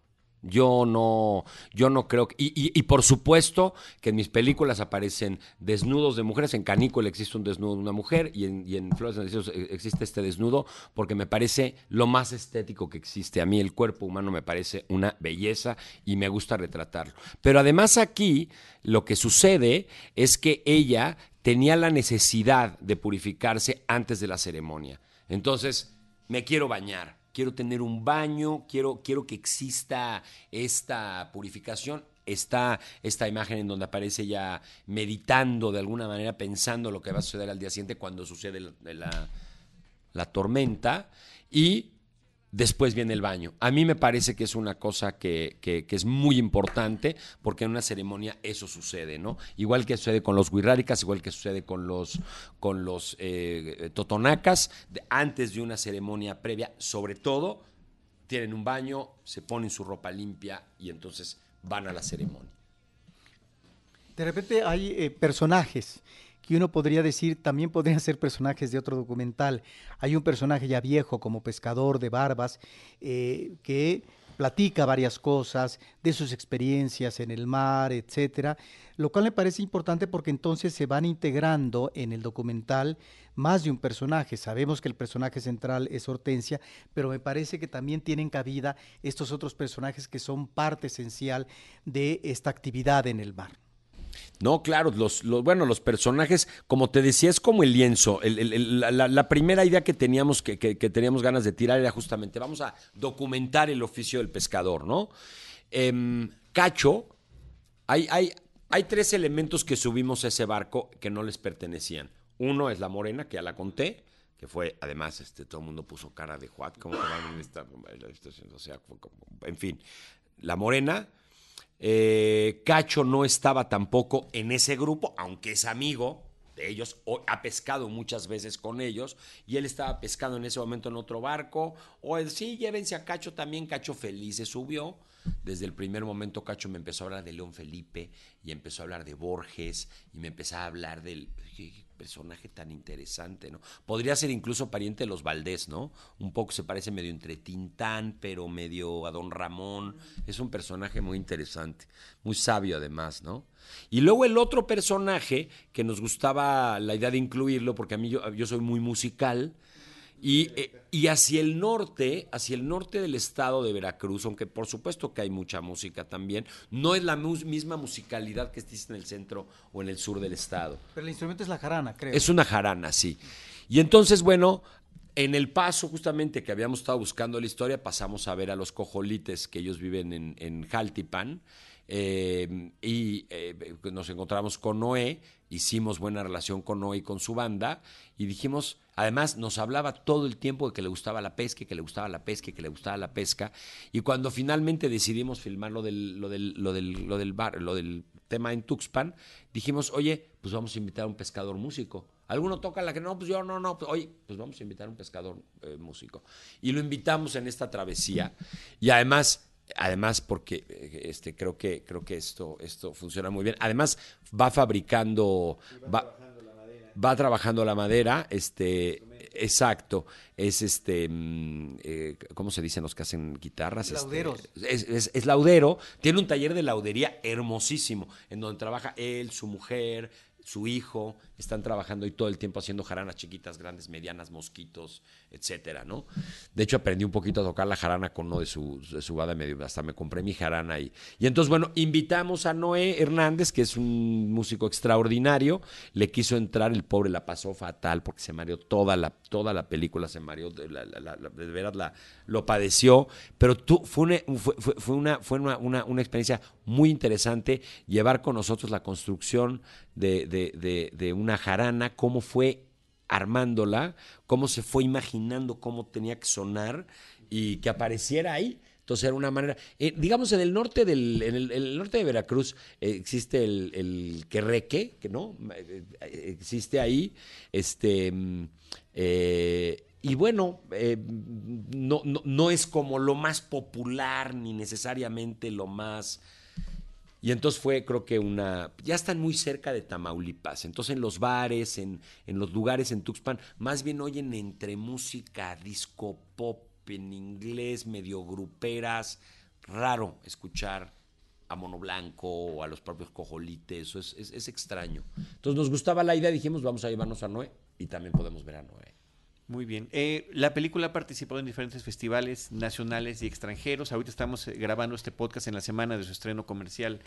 Yo no, yo no creo que, y, por supuesto que en mis películas aparecen desnudos de mujeres. En Canícula existe un desnudo de una mujer y en, y en Flores existe este desnudo porque me parece lo más estético que existe. A mí el cuerpo humano me parece una belleza y me gusta retratarlo. Pero además aquí lo que sucede es que ella tenía la necesidad de purificarse antes de la ceremonia. Entonces, me quiero bañar quiero tener un baño, quiero, quiero que exista esta purificación. Está esta imagen en donde aparece ya meditando de alguna manera, pensando lo que va a suceder al día siguiente cuando sucede la, la tormenta. Y después viene el baño. A mí me parece que es una cosa que, es muy importante porque en una ceremonia eso sucede, ¿no? Igual que sucede con los guirráricas, igual que sucede con los, con los eh, totonacas, antes de una ceremonia previa, sobre todo, tienen un baño, se ponen su ropa limpia y entonces van a la ceremonia. De repente hay eh, personajes que uno podría decir también podrían ser personajes de otro documental. Hay un personaje ya viejo como pescador de barbas eh, que platica varias cosas de sus experiencias en el mar, etcétera, lo cual me parece importante porque entonces se van integrando en el documental más de un personaje. Sabemos que el personaje central es Hortensia, pero me parece que también tienen cabida estos otros personajes que son parte esencial de esta actividad en el mar. No, claro, los, bueno, los personajes, como te decía, es como el lienzo. la, primera idea que teníamos, que, teníamos ganas de tirar era justamente, vamos a documentar el oficio del pescador, ¿no? Em, Cacho, hay, hay, hay tres elementos que subimos a ese barco que no les pertenecían. Uno es la morena, que ya la conté, que fue, además, este, todo el mundo puso cara de Juat, como que van en esta, o sea, en fin, la morena, eh, Cacho no estaba tampoco en ese grupo, aunque es amigo de ellos, ha pescado muchas veces con ellos, y él estaba pescando en ese momento en otro barco, o él, sí, llévense a Cacho también, Cacho feliz se subió. Desde el primer momento Cacho me empezó a hablar de León Felipe y empezó a hablar de Borges y me empezó a hablar del personaje tan interesante, ¿no? Podría ser incluso pariente de los Valdés, ¿no? Un poco se parece medio entre Tintán, pero medio a Don Ramón. Es un personaje muy interesante, muy sabio además, ¿no? Y luego el otro personaje que nos gustaba la idea de incluirlo, porque a mí yo, yo soy muy musical, Y, eh, y hacia el norte, hacia el norte del estado de Veracruz, aunque por supuesto que hay mucha música también, no es la mus- misma musicalidad que existe en el centro o en el sur del estado. Pero el instrumento es la jarana, creo. Es una jarana, sí. Y entonces, bueno, en el paso justamente que habíamos estado buscando la historia, pasamos a ver a los cojolites que ellos viven en, en Jaltipan. eh, y eh, nos encontramos con Noé, hicimos buena relación con Noé y con su banda, y dijimos, además nos hablaba todo el tiempo de que le gustaba la pesca, que le gustaba la pesca, que le gustaba la pesca, y cuando finalmente decidimos filmar lo del, lo del, lo del, lo del bar, lo del tema en Tuxpan, dijimos, oye, pues vamos a invitar a un pescador músico. ¿Alguno toca la que no? Pues yo no, no. Pues, oye, pues vamos a invitar a un pescador eh, músico. Y lo invitamos en esta travesía. Y además, además porque eh, este, creo que, creo que esto, esto funciona muy bien. Además, va fabricando, va, va trabajando la madera, este, exacto, es este, mm, eh, ¿cómo se dicen los que hacen guitarras? Este, Lauderos. es, es- es laudero, tiene un taller de laudería hermosísimo, en donde trabaja él, su mujer, su hijo, están trabajando y todo el tiempo haciendo jaranas chiquitas, grandes, medianas, mosquitos, etcétera, ¿no? De hecho, aprendí un poquito a tocar la jarana con uno de su, de su banda medio, hasta me compré mi jarana y, y entonces, bueno, invitamos a Noé Hernández, que es un músico extraordinario, le quiso entrar, el pobre la pasó fatal porque se mareó toda la, toda la película, se mareó, de, la- la- la- de veras la, lo padeció, pero fue, una, fue una, fue una, una- una experiencia muy interesante llevar con nosotros la construcción de, de- de- una jarana, cómo fue armándola, cómo se fue imaginando cómo tenía que sonar y que apareciera ahí. Entonces era una manera, eh, digamos en el norte del, en el, norte de Veracruz eh, existe el, el querreque, que no, Eh, existe ahí, este, mm, y bueno, no, no, no es como lo más popular ni necesariamente lo más y entonces fue, creo que una. Ya están muy cerca de Tamaulipas. Entonces en los bares, en, en los lugares en Tuxpan, más bien oyen entre música, disco pop en inglés, medio gruperas. Raro escuchar a Mono Blanco o a los propios cojolites. Eso es, es- es extraño. Entonces nos gustaba la idea, dijimos, vamos a llevarnos a Noé y también podemos ver a Noé. Muy bien. Eh, la película ha participado en diferentes festivales nacionales y extranjeros. Ahorita estamos eh, grabando este podcast en la semana de su estreno comercial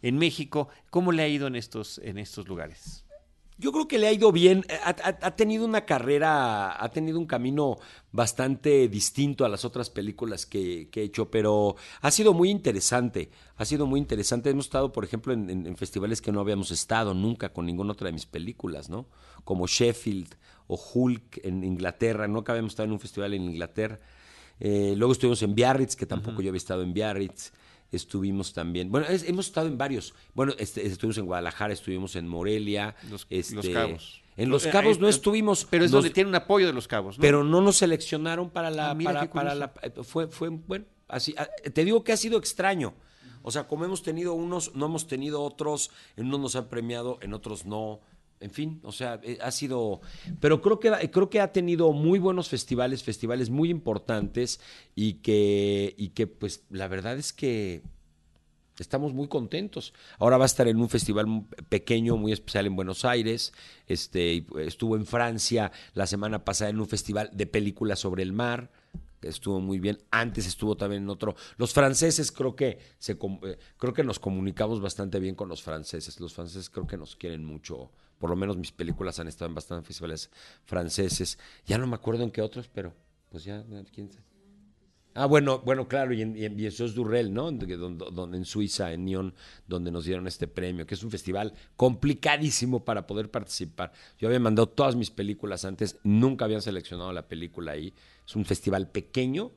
en México. ¿Cómo le ha ido en estos, en estos lugares? Yo creo que le ha ido bien. Ha, ha- tenido una carrera, ha tenido un camino bastante distinto a las otras películas que, he hecho, pero ha sido muy interesante. Ha sido muy interesante. Hemos estado, por ejemplo, en festivales que no habíamos estado nunca con ninguna otra de mis películas, ¿no? Como Sheffield o Hulk en Inglaterra. Nunca habíamos estado en un festival en Inglaterra. Eh, luego estuvimos en Biarritz, que tampoco yo había estado en Biarritz. Estuvimos también, bueno, es- hemos estado en varios. Bueno, este, estuvimos en Guadalajara, estuvimos en Morelia. Los, este, Los Cabos. En Los Eh, Cabos eh, no eh, estuvimos. Pero es nos- donde tiene un apoyo de los Cabos, ¿no? Pero no nos seleccionaron para la. Ah, para, para la fue, fue, bueno, así. ah, Te digo que ha sido extraño. O sea, como hemos tenido unos, no hemos tenido otros, en unos nos han premiado, en otros no. En fin, o sea, eh, ha sido. Pero creo que, creo que ha tenido muy buenos festivales, festivales muy importantes y que, y que, pues, la verdad es que estamos muy contentos. Ahora va a estar en un festival pequeño, muy especial en Buenos Aires. Este, estuvo en Francia la semana pasada en un festival de películas sobre el mar. que Estuvo muy bien. Antes estuvo también en otro. Los franceses creo que se eh, creo que nos comunicamos bastante bien con los franceses. Los franceses creo que nos quieren mucho. Por lo menos mis películas han estado en bastantes festivales franceses. Ya no me acuerdo en qué otros, pero pues ya quién sabe. Ah, bueno, bueno, claro, y en, y en ¿no? Donde, donde- en Suiza, en Nyon, donde nos dieron este premio, que es un festival complicadísimo para poder participar. Yo había mandado todas mis películas antes, nunca habían seleccionado la película ahí. Es un festival pequeño,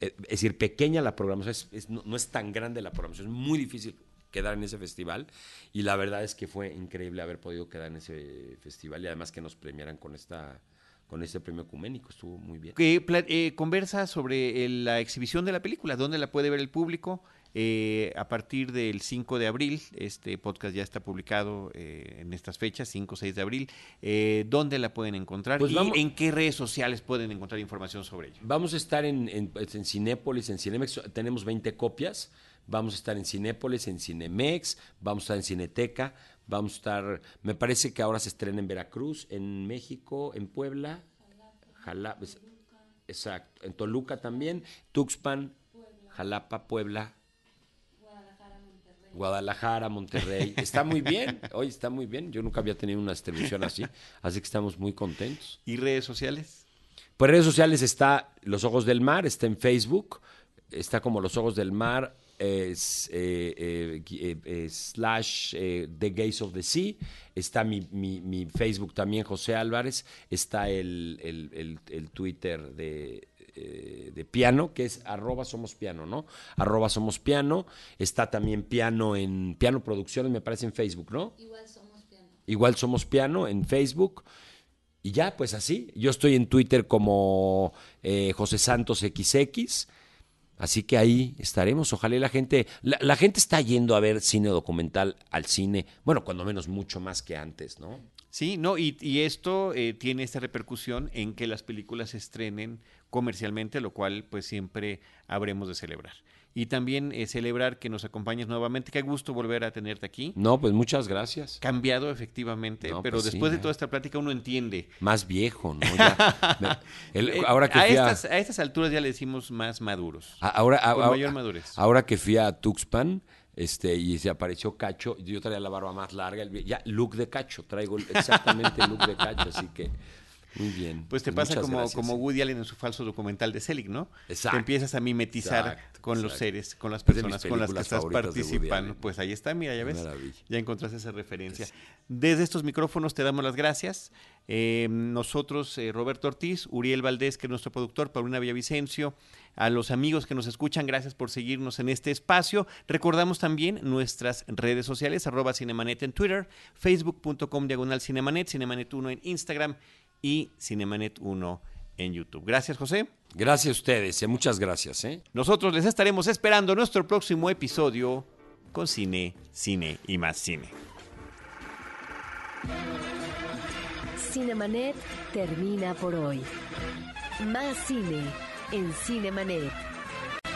eh, es decir, pequeña la programación, no es tan grande la programación, es muy difícil quedar en ese festival y la verdad es que fue increíble haber podido quedar en ese festival y además que nos premiaran con esta con este premio ecuménico, estuvo muy bien. eh, conversa sobre el- la exhibición de la película, dónde la puede ver el público. Eh, a partir del 5 de abril, este podcast ya está publicado eh, en estas fechas, 5 o 6 de abril. Eh, ¿Dónde la pueden encontrar Pues y vamos- en qué redes sociales pueden encontrar información sobre ello? Vamos a estar en, en, pues, en Cinépolis, en Cinemex, tenemos 20 copias. Vamos a estar en Cinépolis, en Cinemex, vamos a estar en Cineteca, vamos a estar, me parece que ahora se estrena en Veracruz, en México, en Puebla, Jala- pues, Exacto. En Toluca también, Tuxpan, Jalapa, Puebla. Guadalajara, Monterrey. Está muy bien, [laughs] hoy está muy bien. Yo nunca había tenido una distribución así, así que estamos muy contentos. ¿Y redes sociales? Pues redes sociales está Los Ojos del Mar, está en Facebook, está como Los Ojos del Mar, es, eh, eh, eh, slash The Gaze of the Sea, está mi, mi- mi Facebook también, José Álvarez, está el, el- el- el Twitter de, de piano, que es arroba somos piano, ¿no? Arroba somos piano, está también piano en Piano Producciones, me parece en Facebook, ¿no? Igual somos piano. Igual somos piano en Facebook. Y ya, pues así. Yo estoy en Twitter como eh, José Santos XX. Así que ahí estaremos. Ojalá la gente. La, la gente está yendo a ver cine documental al cine. Bueno, cuando menos mucho más que antes, ¿no? Sí, no, y, y esto eh, tiene esta repercusión en que las películas se estrenen comercialmente, lo cual pues siempre habremos de celebrar. Y también eh, celebrar que nos acompañes nuevamente. Qué gusto volver a tenerte aquí. No, pues muchas gracias. Cambiado efectivamente, No, pero pues sí, después de ya. toda esta plática uno entiende. Más viejo, ¿no? [laughs] Ya, me- el- Eh, ahora que a, fui a, estas, a estas alturas ya le decimos más maduros. a- ahora, a- con a- mayor madurez. ahora que fui a Tuxpan, este, y se apareció Cacho, yo traía la barba más larga, el- ya, look de Cacho, traigo exactamente look de Cacho, así que muy bien. Pues te pasa muchas como, gracias, como. Woody Allen en su falso documental de Selig, ¿no? Exacto. Te empiezas a mimetizar Exacto, con los seres, con las personas con las que estás participando. Pues ahí está, mira, ya ves. maravilla. Ya encontraste esa referencia. Desde estos micrófonos te damos las gracias. Eh, nosotros, eh, Roberto Ortiz, Uriel Valdés, que es nuestro productor, Paulina Villavicencio, a los amigos que nos escuchan, gracias por seguirnos en este espacio. Recordamos también nuestras redes sociales, arroba Cinemanet en Twitter, facebook.com diagonal Cinemanet, Cinemanet 1 en Instagram y Cinemanet 1 en YouTube. Gracias, José. Gracias a ustedes, eh, muchas gracias. ¿eh? Nosotros les estaremos esperando nuestro próximo episodio con cine, cine y más cine. Cinemanet termina por hoy. Más cine en Cinemanet.